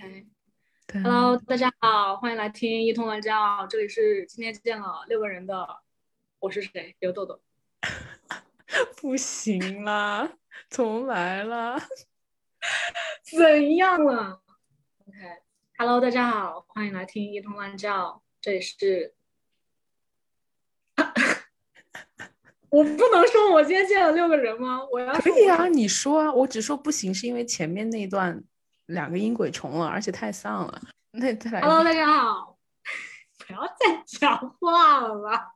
OK，Hello，大家好，欢迎来听一通乱叫，这里是今天见了六个人的，我是谁？刘豆豆。不行啦，重来啦，怎样了？OK，Hello，大家好，欢迎来听一通乱叫，这里是。我不能说我今天见了六个人吗？我要可以啊，你说啊，我只说不行是因为前面那一段两个音轨重了，而且太丧了。那再来。Hello，大家好，不要再讲话了吧。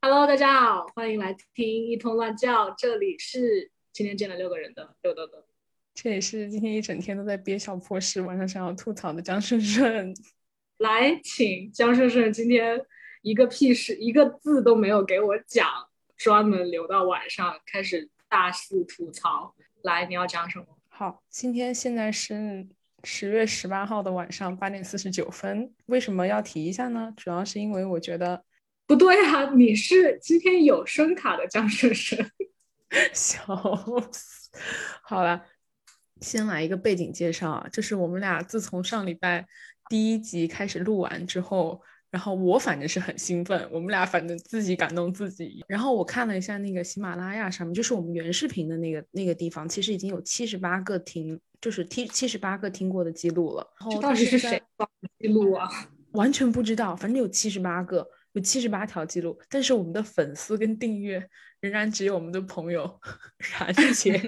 Hello，大家好，欢迎来听一通乱叫，这里是今天见了六个人的六豆豆，这也是今天一整天都在憋笑破事，晚上想要吐槽的江顺顺。来，请江顺顺今天一个屁事一个字都没有给我讲。专门留到晚上开始大肆吐槽。来，你要讲什么？好，今天现在是十月十八号的晚上八点四十九分。为什么要提一下呢？主要是因为我觉得 不对啊，你是今天有声卡的张顺顺，笑死。好了，先来一个背景介绍啊，就是我们俩自从上礼拜第一集开始录完之后。然后我反正是很兴奋，我们俩反正自己感动自己。然后我看了一下那个喜马拉雅上面，就是我们原视频的那个那个地方，其实已经有七十八个听，就是听七十八个听过的记录了。这到底是谁记录啊？完全不知道，反正有七十八个，有七十八条记录。但是我们的粉丝跟订阅仍然只有我们的朋友 冉姐，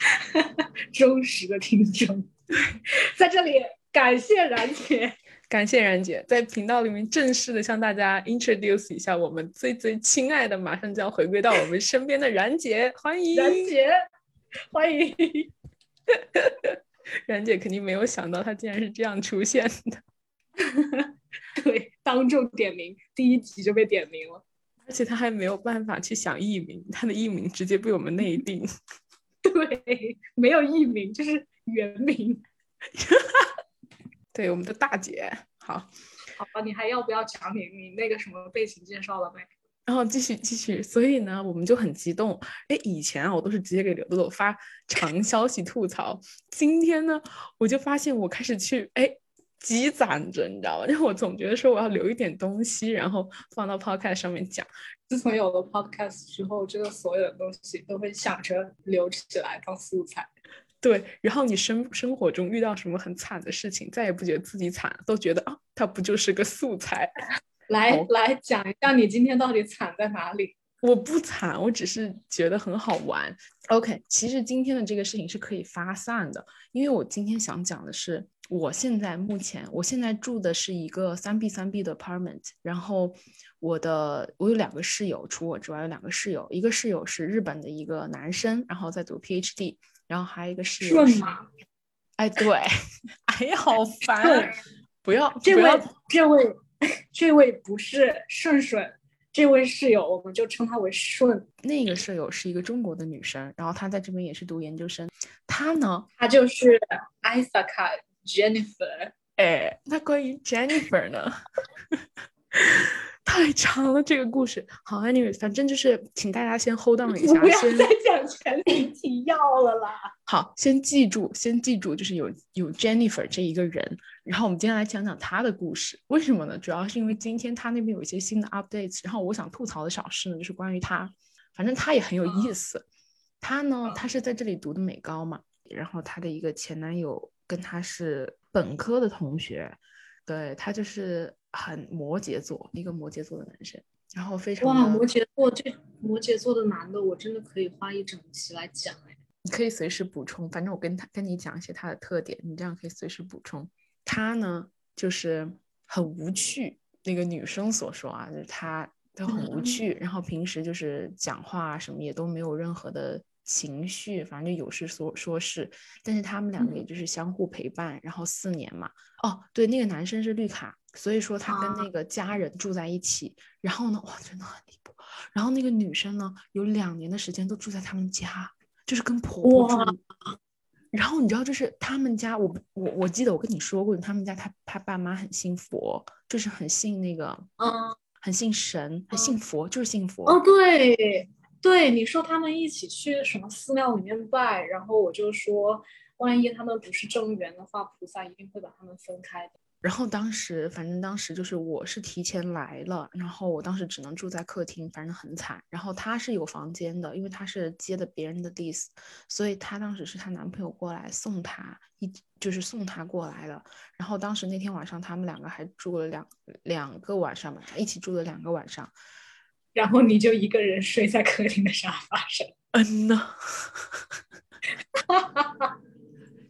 忠实的听众，对在这里感谢冉姐。感谢然姐在频道里面正式的向大家 introduce 一下我们最最亲爱的，马上就要回归到我们身边的然姐，欢迎然姐，欢迎。然姐肯定没有想到，她竟然是这样出现的。对，当众点名，第一集就被点名了，而且她还没有办法去想艺名，她的艺名直接被我们内定。对，没有艺名，就是原名。对我们的大姐，好，好吧，你还要不要讲你你那个什么背景介绍了没？然后继续继续，所以呢，我们就很激动。哎，以前啊，我都是直接给刘豆豆发长消息吐槽，今天呢，我就发现我开始去哎积攒着，你知道吧？因为我总觉得说我要留一点东西，然后放到 podcast 上面讲。自从有了 podcast 之后，这个所有的东西都会想着留起来当素材。对，然后你生生活中遇到什么很惨的事情，再也不觉得自己惨，都觉得啊，它不就是个素材？来来讲一下，你今天到底惨在哪里？我不惨，我只是觉得很好玩。OK，其实今天的这个事情是可以发散的，因为我今天想讲的是，我现在目前，我现在住的是一个三 B 三 B 的 apartment，然后我的我有两个室友，除我之外有两个室友，一个室友是日本的一个男生，然后在读 PhD。然后还有一个是顺吗？哎，对，哎呀，好烦！不要，这位，这位，这位 不是顺顺，这位室友我们就称她为顺。那个舍友是一个中国的女生，然后她在这边也是读研究生。她呢？她就是 Isa 卡 Jennifer。哎，那关于 Jennifer 呢？太长了，这个故事。好，anyway，反正就是，请大家先 hold on 一下，先再讲全体提要了啦。好，先记住，先记住，就是有有 Jennifer 这一个人。然后我们今天来讲讲她的故事。为什么呢？主要是因为今天她那边有一些新的 updates。然后我想吐槽的小事呢，就是关于她。反正她也很有意思。她呢，她是在这里读的美高嘛。然后她的一个前男友跟她是本科的同学。对她就是。很摩羯座，一个摩羯座的男生，然后非常哇，摩羯座这摩羯座的男的，我真的可以花一整期来讲哎。你可以随时补充，反正我跟他跟你讲一些他的特点，你这样可以随时补充。他呢，就是很无趣，那个女生所说啊，就是他都很无趣，然后平时就是讲话什么也都没有任何的情绪，反正就有事说说事。但是他们两个也就是相互陪伴，然后四年嘛。哦，对，那个男生是绿卡。所以说他跟那个家人住在一起，然后呢，哇，真的很离谱。然后那个女生呢，有两年的时间都住在他们家，就是跟婆婆住。然后你知道，就是他们家，我我我记得我跟你说过，他们家他他爸妈很信佛，就是很信那个，嗯，很信神，很信佛，就是信佛。哦，对对，你说他们一起去什么寺庙里面拜，然后我就说。万一他们不是正缘的话，菩萨一定会把他们分开的。然后当时，反正当时就是我是提前来了，然后我当时只能住在客厅，反正很惨。然后她是有房间的，因为她是接的别人的 dis，所以她当时是她男朋友过来送她一，就是送她过来的。然后当时那天晚上他们两个还住了两两个晚上吧，一起住了两个晚上。然后你就一个人睡在客厅的沙发上。嗯呐，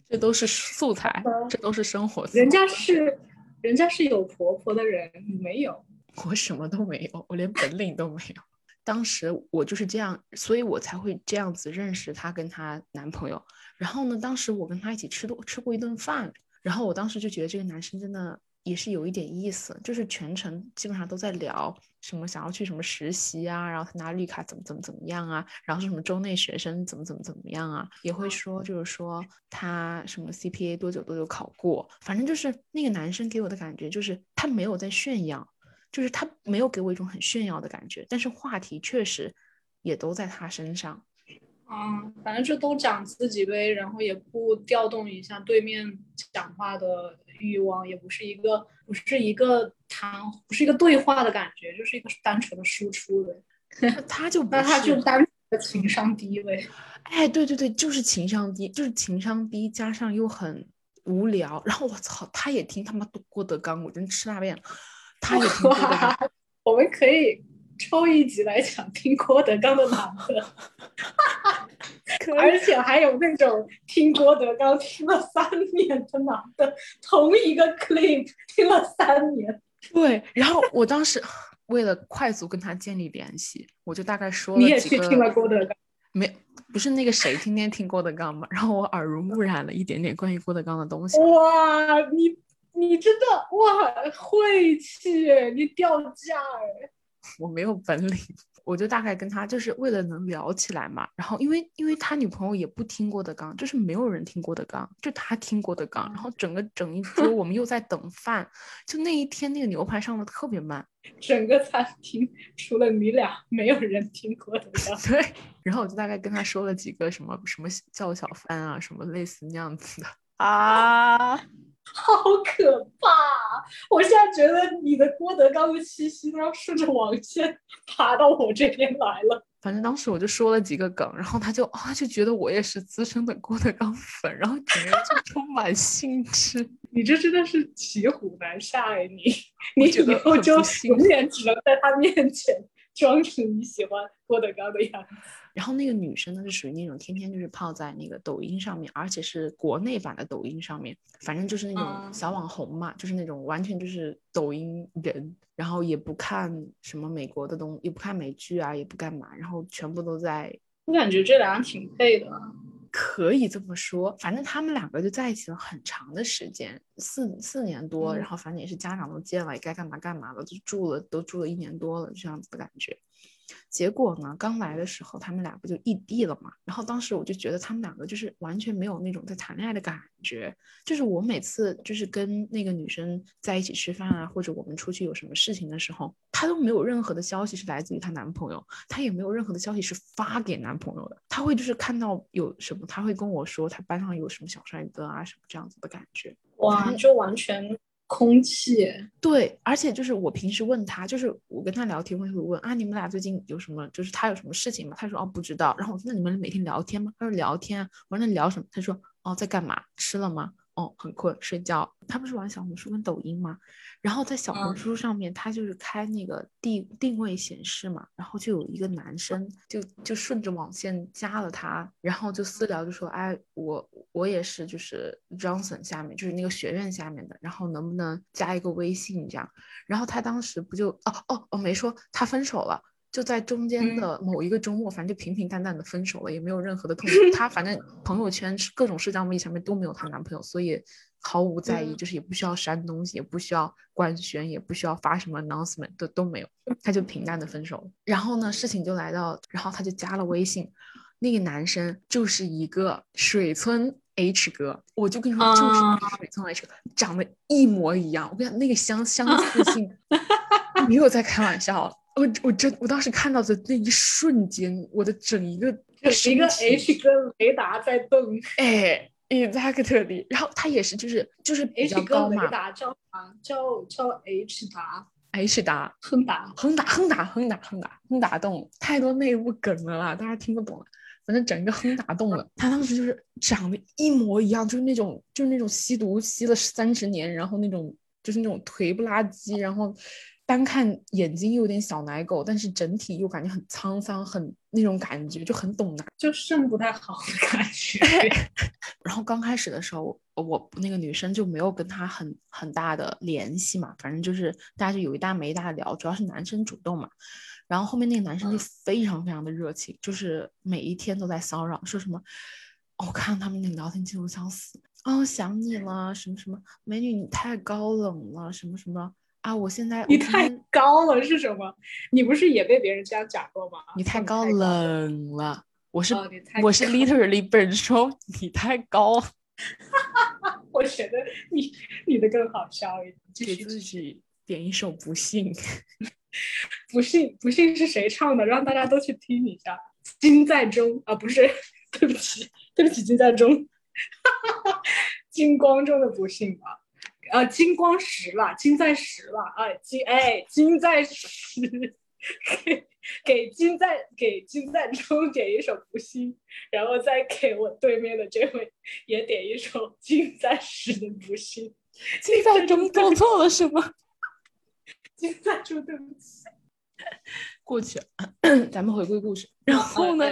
这都是素材，这都是生活。人家是，人家是有婆婆的人，你没有。我什么都没有，我连本领都没有。当时我就是这样，所以我才会这样子认识她跟她男朋友。然后呢，当时我跟她一起吃多吃过一顿饭，然后我当时就觉得这个男生真的。也是有一点意思，就是全程基本上都在聊什么想要去什么实习啊，然后他拿绿卡怎么怎么怎么样啊，然后是什么州内学生怎么怎么怎么样啊，也会说就是说他什么 CPA 多久多久考过，反正就是那个男生给我的感觉就是他没有在炫耀，就是他没有给我一种很炫耀的感觉，但是话题确实也都在他身上。嗯，反正就都讲自己呗，然后也不调动一下对面讲话的欲望，也不是一个不是一个谈，不是一个对话的感觉，就是一个单纯的输出的。他就那他就单纯的情商低呗。哎，对对对，就是情商低，就是情商低，加上又很无聊。然后我操，他也听他妈郭德纲，我真吃大便了。他也听郭德纲，我们可以。抽一集来讲听郭德纲的男的，而且还有那种听郭德纲听了三年的男的，同一个 clip 听了三年。对，然后我当时 为了快速跟他建立联系，我就大概说了。你也去听了郭德纲？没，不是那个谁天天听郭德纲吗？然后我耳濡目染了一点点关于郭德纲的东西。哇，你你真的哇晦气，你掉价哎。我没有本领，我就大概跟他就是为了能聊起来嘛。然后因为因为他女朋友也不听郭德纲，就是没有人听郭德纲，就他听郭德纲。然后整个整一桌我们又在等饭，就那一天那个牛排上的特别慢，整个餐厅除了你俩没有人听郭德纲。对，然后我就大概跟他说了几个什么什么叫小饭啊，什么类似那样子的 啊。好可怕！我现在觉得你的郭德纲的气息都要顺着网线爬到我这边来了。反正当时我就说了几个梗，然后他就啊就觉得我也是资深的郭德纲粉，然后整个人就充满兴致。你这真的是骑虎难下哎！你 你以后就永远只能在他面前装成你喜欢郭德纲的样子。然后那个女生呢，是属于那种天天就是泡在那个抖音上面，而且是国内版的抖音上面，反正就是那种小网红嘛，就是那种完全就是抖音人，然后也不看什么美国的东，也不看美剧啊，也不干嘛，然后全部都在。我感觉这俩挺配的，可以这么说。反正他们两个就在一起了很长的时间，四四年多，然后反正也是家长都见了，也该干嘛干嘛了，就住了都住了一年多了，这样子的感觉。结果呢？刚来的时候，他们俩不就异地了嘛？然后当时我就觉得他们两个就是完全没有那种在谈恋爱的感觉。就是我每次就是跟那个女生在一起吃饭啊，或者我们出去有什么事情的时候，她都没有任何的消息是来自于她男朋友，她也没有任何的消息是发给男朋友的。她会就是看到有什么，她会跟我说她班上有什么小帅哥啊什么这样子的感觉。哇，就完全。空气对，而且就是我平时问他，就是我跟他聊天会会问啊，你们俩最近有什么？就是他有什么事情吗？他说哦不知道。然后我说那你们每天聊天吗？他说聊天。我说那聊什么？他说哦在干嘛？吃了吗？哦，很困，睡觉。他不是玩小红书跟抖音吗？然后在小红书上面，他就是开那个定定位显示嘛，然后就有一个男生就就顺着网线加了他，然后就私聊就说，哎，我我也是就是 Johnson 下面就是那个学院下面的，然后能不能加一个微信这样？然后他当时不就哦哦哦没说他分手了。就在中间的某一个周末，反正就平平淡淡的分手了，也没有任何的痛苦。她反正 朋友圈各种社交媒体上面都没有她男朋友，所以毫无在意，就是也不需要删东西，也不需要官宣，也不需要发什么 announcement，都都没有，她就平淡的分手了。然后呢，事情就来到，然后她就加了微信，那个男生就是一个水村 H 哥，我就跟你说，就是一个水村 H 哥，长得一模一样。我跟你讲，那个相相似性 没有在开玩笑。我我真我当时看到的那一瞬间，我的整一个一个 H 跟雷达在动，哎，exactly。然后他也是，就是就是比较 H 高嘛跟雷达叫啥？叫叫 H 达，H 达亨达。亨达亨达亨达亨达亨达洞，太多内部梗了啦，大家听不懂了。反正整一个亨达动了，他当时就是长得一模一样，就是那种就是那种吸毒吸了三十年，然后那种就是那种颓不拉几，然后单看眼睛有点小奶狗，但是整体又感觉很沧桑，很那种感觉就很懂男，就肾不太好的感觉。然后刚开始的时候，我那个女生就没有跟他很很大的联系嘛，反正就是大家就有一搭没一搭的聊，主要是男生主动嘛。然后后面那个男生就非常非常的热情，就是每一天都在骚扰，说什么，我看他们那个聊天记录想死，哦想你了，什么什么，美女你太高冷了，什么什么啊，我现在你太高了是什么？你不是也被别人这样讲过吗？你太高冷了，我是我是 literally 被人说你太高，我觉得你你的更好笑一点，给自己点一首 不幸。不信不信是谁唱的？让大家都去听一下。金在中啊，不是，对不起，对不起，金在中，金光中的不幸吧？呃，金光石了，金在石了啊，金哎，金在石，给给金在给金在中点一首不幸，然后再给我对面的这位也点一首金在石的不幸。金在中做错了什么？金在中，对不起。过去，咱们回归故事。然后呢，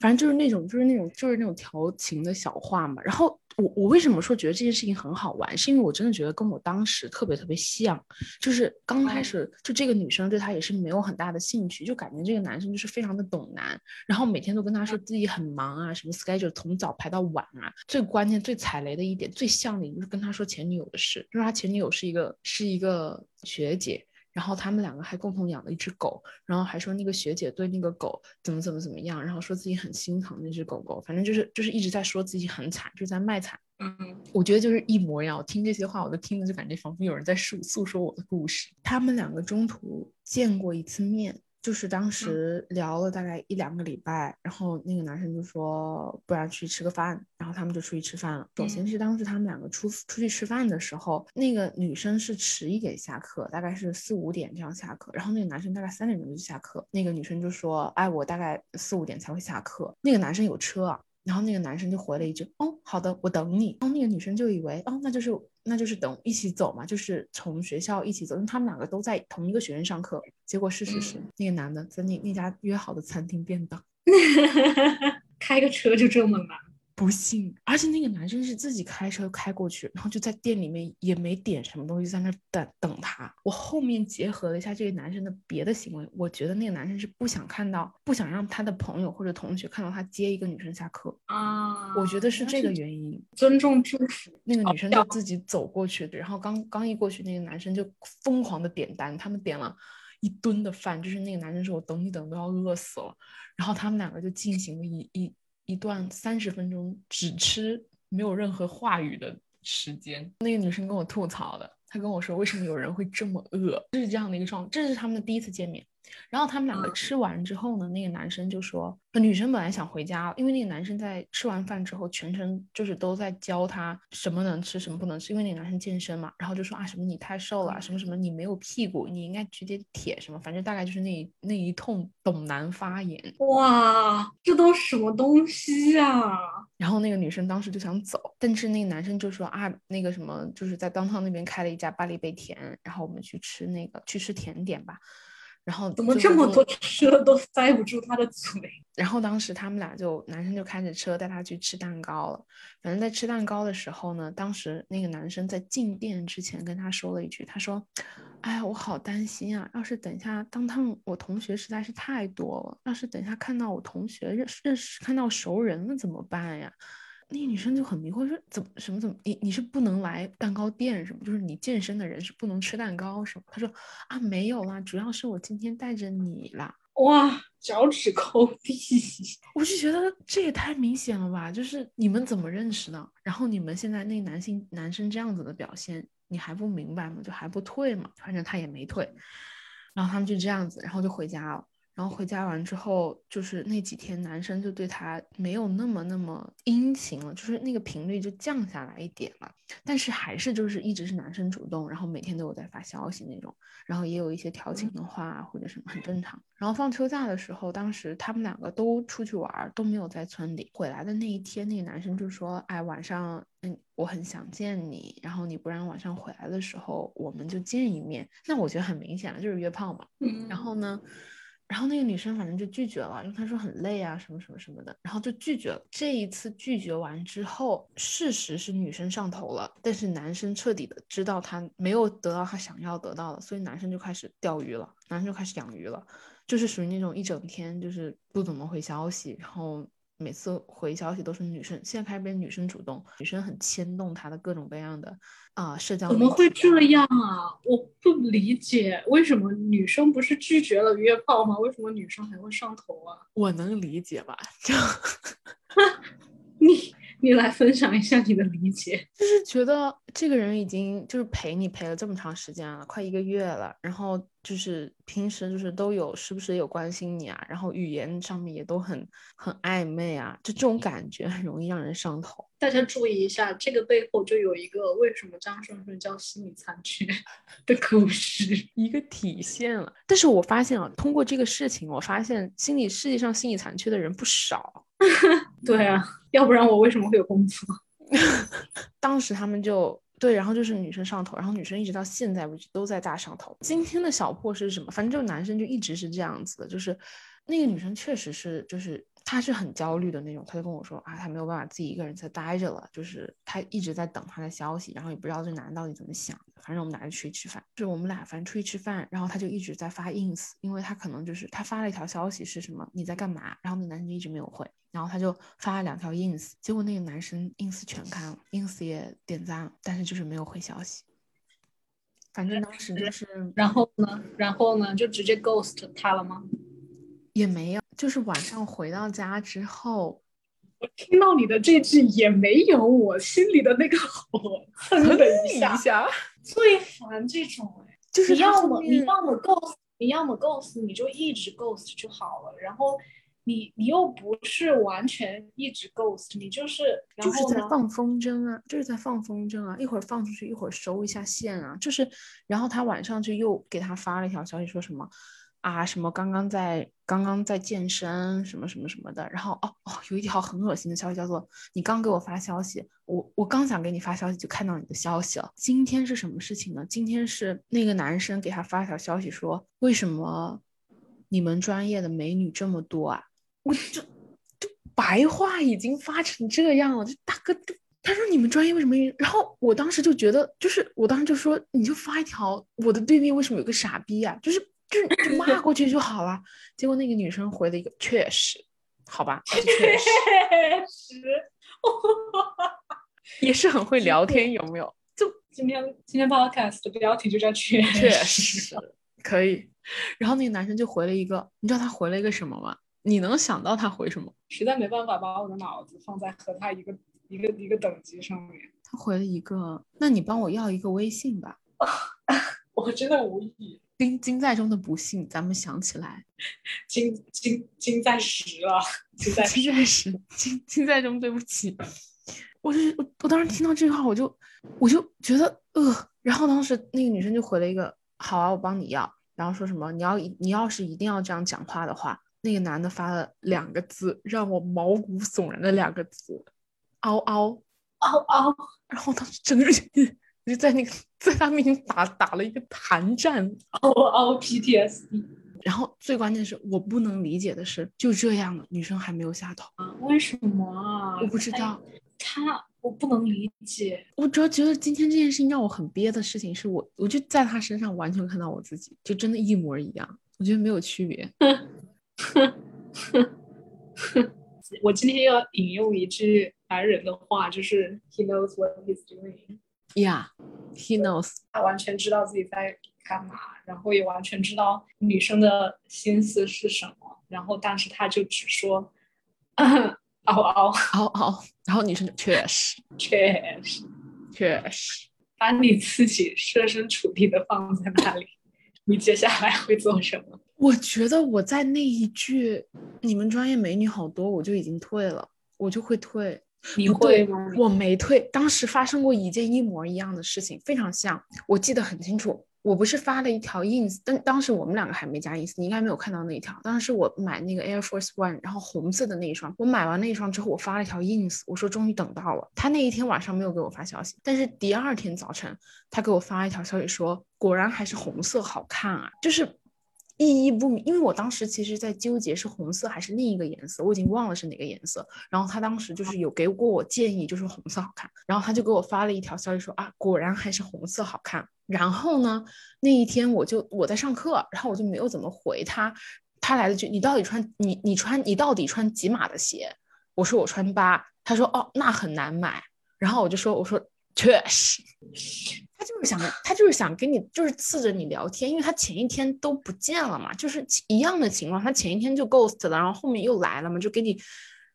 反正就是那种，就是那种，就是那种调情的小话嘛。然后我，我为什么说觉得这件事情很好玩？是因为我真的觉得跟我当时特别特别像。就是刚开始，就这个女生对他也是没有很大的兴趣，就感觉这个男生就是非常的懂男，然后每天都跟他说自己很忙啊，什么 schedule 从早排到晚啊。最关键、最踩雷的一点，最像的就是跟他说前女友的事，就是他前女友是一个是一个学姐。然后他们两个还共同养了一只狗，然后还说那个学姐对那个狗怎么怎么怎么样，然后说自己很心疼那只狗狗，反正就是就是一直在说自己很惨，就是在卖惨。嗯，我觉得就是一模一样。我听这些话，我都听着就感觉仿佛有人在诉诉说我的故事。他们两个中途见过一次面。就是当时聊了大概一两个礼拜，然后那个男生就说，不然去吃个饭，然后他们就出去吃饭了。首先是当时他们两个出出去吃饭的时候，那个女生是迟一点下课，大概是四五点这样下课，然后那个男生大概三点钟就下课。那个女生就说，哎，我大概四五点才会下课。那个男生有车。然后那个男生就回了一句：“哦，好的，我等你。”然后那个女生就以为：“哦，那就是那就是等一起走嘛，就是从学校一起走，因为他们两个都在同一个学院上课。”结果事实是，那个男的在那那家约好的餐厅便当，开个车就这么难。不信，而且那个男生是自己开车开过去，然后就在店里面也没点什么东西，在那等等他。我后面结合了一下这个男生的别的行为，我觉得那个男生是不想看到，不想让他的朋友或者同学看到他接一个女生下课啊。我觉得是这个原因，尊重祝福。那个女生就自己走过去，然后刚刚一过去，那个男生就疯狂的点单，他们点了一吨的饭，就是那个男生说：“我等你等都要饿死了。”然后他们两个就进行了一一。一段三十分钟只吃没有任何话语的时间，那个女生跟我吐槽的，她跟我说为什么有人会这么饿，就是这样的一个状，这是他们的第一次见面。然后他们两个吃完之后呢，那个男生就说，女生本来想回家，因为那个男生在吃完饭之后全程就是都在教她什么能吃，什么不能吃，因为那个男生健身嘛，然后就说啊什么你太瘦了，什么什么你没有屁股，你应该直接铁什么，反正大概就是那那一通懂男发言。哇，这都什么东西啊？然后那个女生当时就想走，但是那个男生就说啊那个什么就是在当趟那边开了一家巴黎贝甜，然后我们去吃那个去吃甜点吧。然后怎么这么多车都塞不住他的嘴？然后当时他们俩就男生就开着车带他去吃蛋糕了。反正在吃蛋糕的时候呢，当时那个男生在进店之前跟他说了一句：“他说，哎呀，我好担心啊！要是等下当趟我同学实在是太多了，要是等下看到我同学认识认识看到熟人了怎么办呀？”那个女生就很迷惑，说怎么什么怎么你你是不能来蛋糕店什么？就是你健身的人是不能吃蛋糕什么？他说啊没有啦，主要是我今天带着你啦。哇，脚趾抠地，我就觉得这也太明显了吧？就是你们怎么认识的？然后你们现在那男性男生这样子的表现，你还不明白吗？就还不退吗？反正他也没退，然后他们就这样子，然后就回家了。然后回家完之后，就是那几天男生就对她没有那么那么殷勤了，就是那个频率就降下来一点了。但是还是就是一直是男生主动，然后每天都有在发消息那种，然后也有一些调情的话或者什么，很正常。然后放秋假的时候，当时他们两个都出去玩，都没有在村里。回来的那一天，那个男生就说：“哎，晚上，嗯，我很想见你，然后你不然晚上回来的时候，我们就见一面。”那我觉得很明显了，就是约炮嘛。嗯，然后呢？然后那个女生反正就拒绝了，因为她说很累啊，什么什么什么的，然后就拒绝了。这一次拒绝完之后，事实是女生上头了，但是男生彻底的知道他没有得到他想要得到的，所以男生就开始钓鱼了，男生就开始养鱼了，就是属于那种一整天就是不怎么回消息，然后。每次回消息都是女生，现在开始变女生主动，女生很牵动他的各种各样的啊社交。怎么会这样啊？我不理解，为什么女生不是拒绝了约炮吗？为什么女生还会上头啊？我能理解吧？就 你。你来分享一下你的理解，就是觉得这个人已经就是陪你陪了这么长时间了，快一个月了，然后就是平时就是都有时不时有关心你啊，然后语言上面也都很很暧昧啊，就这种感觉很容易让人上头。大家注意一下，这个背后就有一个为什么张顺顺叫心理残缺 的故事，一个体现了。但是我发现啊，通过这个事情，我发现心理世界上心理残缺的人不少。对啊，要不然我为什么会有工作？当时他们就对，然后就是女生上头，然后女生一直到现在为止都在大上头。今天的小破事是什么？反正这个男生就一直是这样子的，就是那个女生确实是就是。他是很焦虑的那种，他就跟我说啊，他没有办法自己一个人在待着了，就是他一直在等他的消息，然后也不知道这男的到底怎么想。反正我们俩就出去吃饭，就是我们俩反正出去吃饭，然后他就一直在发 ins，因为他可能就是他发了一条消息是什么你在干嘛，然后那男生就一直没有回，然后他就发了两条 ins，结果那个男生 ins 全看了，ins 也点赞了，但是就是没有回消息。反正当时就是，然后呢，然后呢，就直接 ghost 他了吗？也没有。就是晚上回到家之后，我听到你的这句也没有，我心里的那个火蹭的一下。最烦这种哎，就是你要么你要么 ghost，你要么 ghost，你就一直 ghost 就好了。然后你你又不是完全一直 ghost，你就是就是在放风筝啊，就是在放风筝啊，一会儿放出去，一会儿收一下线啊。就是，然后他晚上就又给他发了一条消息，说什么。啊，什么刚刚在刚刚在健身，什么什么什么的，然后哦哦，有一条很恶心的消息，叫做你刚给我发消息，我我刚想给你发消息就看到你的消息了。今天是什么事情呢？今天是那个男生给他发条消息说，为什么你们专业的美女这么多啊？我就就白话已经发成这样了，就大哥，他说你们专业为什么？然后我当时就觉得，就是我当时就说，你就发一条，我的对面为什么有个傻逼啊？就是。就骂过去就好了，结果那个女生回了一个确实，好吧，确实，也是很会聊天，有没有？就今天今天 podcast 的标题就叫确确实可以。然后那个男生就回了一个，你知道他回了一个什么吗？你能想到他回什么？实在没办法把我的脑子放在和他一个一个一个等级上面。他回了一个，那你帮我要一个微信吧。我真的无语。金金在中的不幸，咱们想起来，金金金在石了，金在金在时，金金在中，对不起，我就我我当时听到这句话，我就我就觉得呃，然后当时那个女生就回了一个好啊，我帮你要，然后说什么你要你要是一定要这样讲话的话，那个男的发了两个字让我毛骨悚然的两个字，嗷嗷嗷嗷，然后当时整个人。就在那个在他面前打打了一个寒战，嗷嗷 PTSD。然后最关键是我不能理解的是，就这样了，女生还没有下头啊？为什么啊？我不知道，他我不能理解。我主要觉得今天这件事情让我很憋的事情是我，我就在他身上完全看到我自己，就真的一模一样，我觉得没有区别。我今天要引用一句男人的话，就是 He knows what he's doing。Yeah, he knows. 他完全知道自己在干嘛，然后也完全知道女生的心思是什么，然后但是他就只说，嗷嗷嗷嗷，然后女生就确实确实确实，把你自己设身处地的放在那里，你接下来会做什么？我觉得我在那一句“你们专业美女好多”，我就已经退了，我就会退。你会吗？我没退。当时发生过一件一模一样的事情，非常像，我记得很清楚。我不是发了一条 ins，但当时我们两个还没加 ins，你应该没有看到那一条。当时我买那个 Air Force One，然后红色的那一双，我买完那一双之后，我发了一条 ins，我说终于等到了。他那一天晚上没有给我发消息，但是第二天早晨他给我发一条消息说，果然还是红色好看啊，就是。意义不明，因为我当时其实在纠结是红色还是另一个颜色，我已经忘了是哪个颜色。然后他当时就是有给过我建议，就是红色好看。然后他就给我发了一条消息说啊，果然还是红色好看。然后呢，那一天我就我在上课，然后我就没有怎么回他。他来了句，你到底穿你你穿你到底穿几码的鞋？我说我穿八。他说哦，那很难买。然后我就说我说确实。就是想，他就是想跟你，就是刺着你聊天，因为他前一天都不见了嘛，就是一样的情况，他前一天就 ghost 了，然后后面又来了嘛，就给你，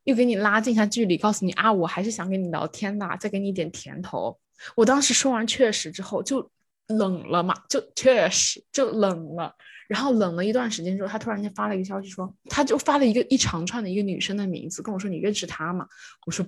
又给你拉近一下距离，告诉你啊，我还是想跟你聊天的，再给你一点甜头。我当时说完确实之后就冷了嘛，就确实就冷了，然后冷了一段时间之后，他突然间发了一个消息说，他就发了一个一长串的一个女生的名字，跟我说你认识她吗？我说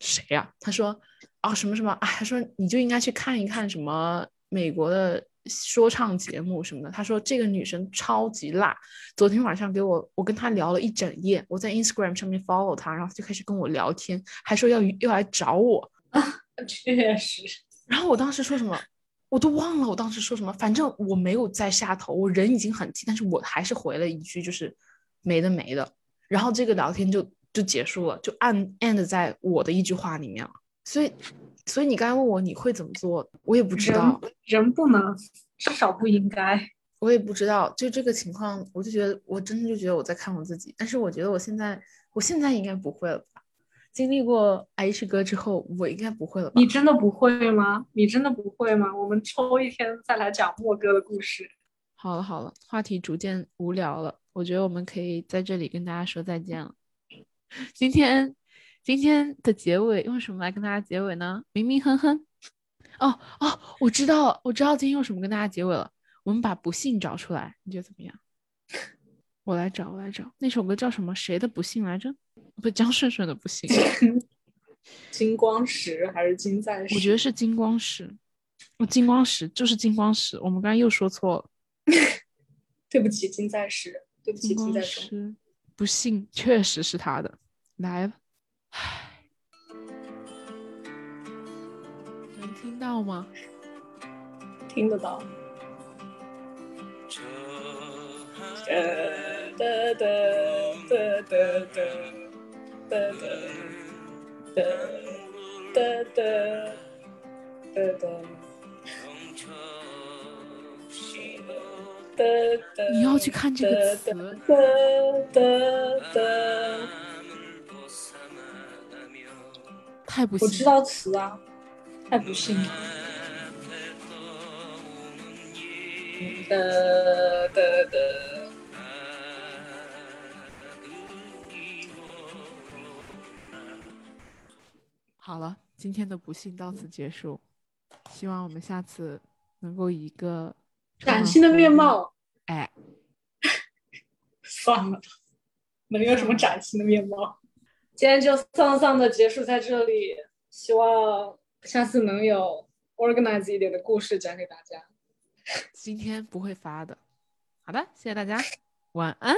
谁呀？他说。啊什么什么啊？他说你就应该去看一看什么美国的说唱节目什么的。他说这个女生超级辣，昨天晚上给我我跟她聊了一整夜。我在 Instagram 上面 follow 她，然后就开始跟我聊天，还说要要来找我。啊，确实。然后我当时说什么，我都忘了我当时说什么。反正我没有再下头，我人已经很气，但是我还是回了一句就是没的没的。然后这个聊天就就结束了，就按 end 在我的一句话里面了。所以，所以你刚才问我你会怎么做，我也不知道。人不能，至少不应该。我也不知道，就这个情况，我就觉得我真的就觉得我在看我自己。但是我觉得我现在，我现在应该不会了吧？经历过 H 哥之后，我应该不会了吧？你真的不会吗？你真的不会吗？我们抽一天再来讲莫哥的故事。好了好了，话题逐渐无聊了，我觉得我们可以在这里跟大家说再见了。今天。今天的结尾用什么来跟大家结尾呢？明明哼哼。哦哦，我知道了，我知道今天用什么跟大家结尾了。我们把不幸找出来，你觉得怎么样？我来找，我来找。那首歌叫什么？谁的不幸来着？不，江顺顺的不幸。金光石还是金在石？我觉得是金光石。哦，金光石就是金光石。我们刚才又说错了。对不起，金在石。对不起，金在石。不幸确实是他的。来了。唉，能听到吗？听得到。哒哒哒哒哒哒哒哒哒哒哒你要去看这个词。太不幸，我知道词啊，太不幸了。的的的。好了，今天的不幸到此结束。希望我们下次能够以一个崭新的面貌。哎，算了，能有什么崭新的面貌？今天就丧丧的结束在这里，希望下次能有 organize 一点的故事讲给大家。今天不会发的。好的，谢谢大家，晚安。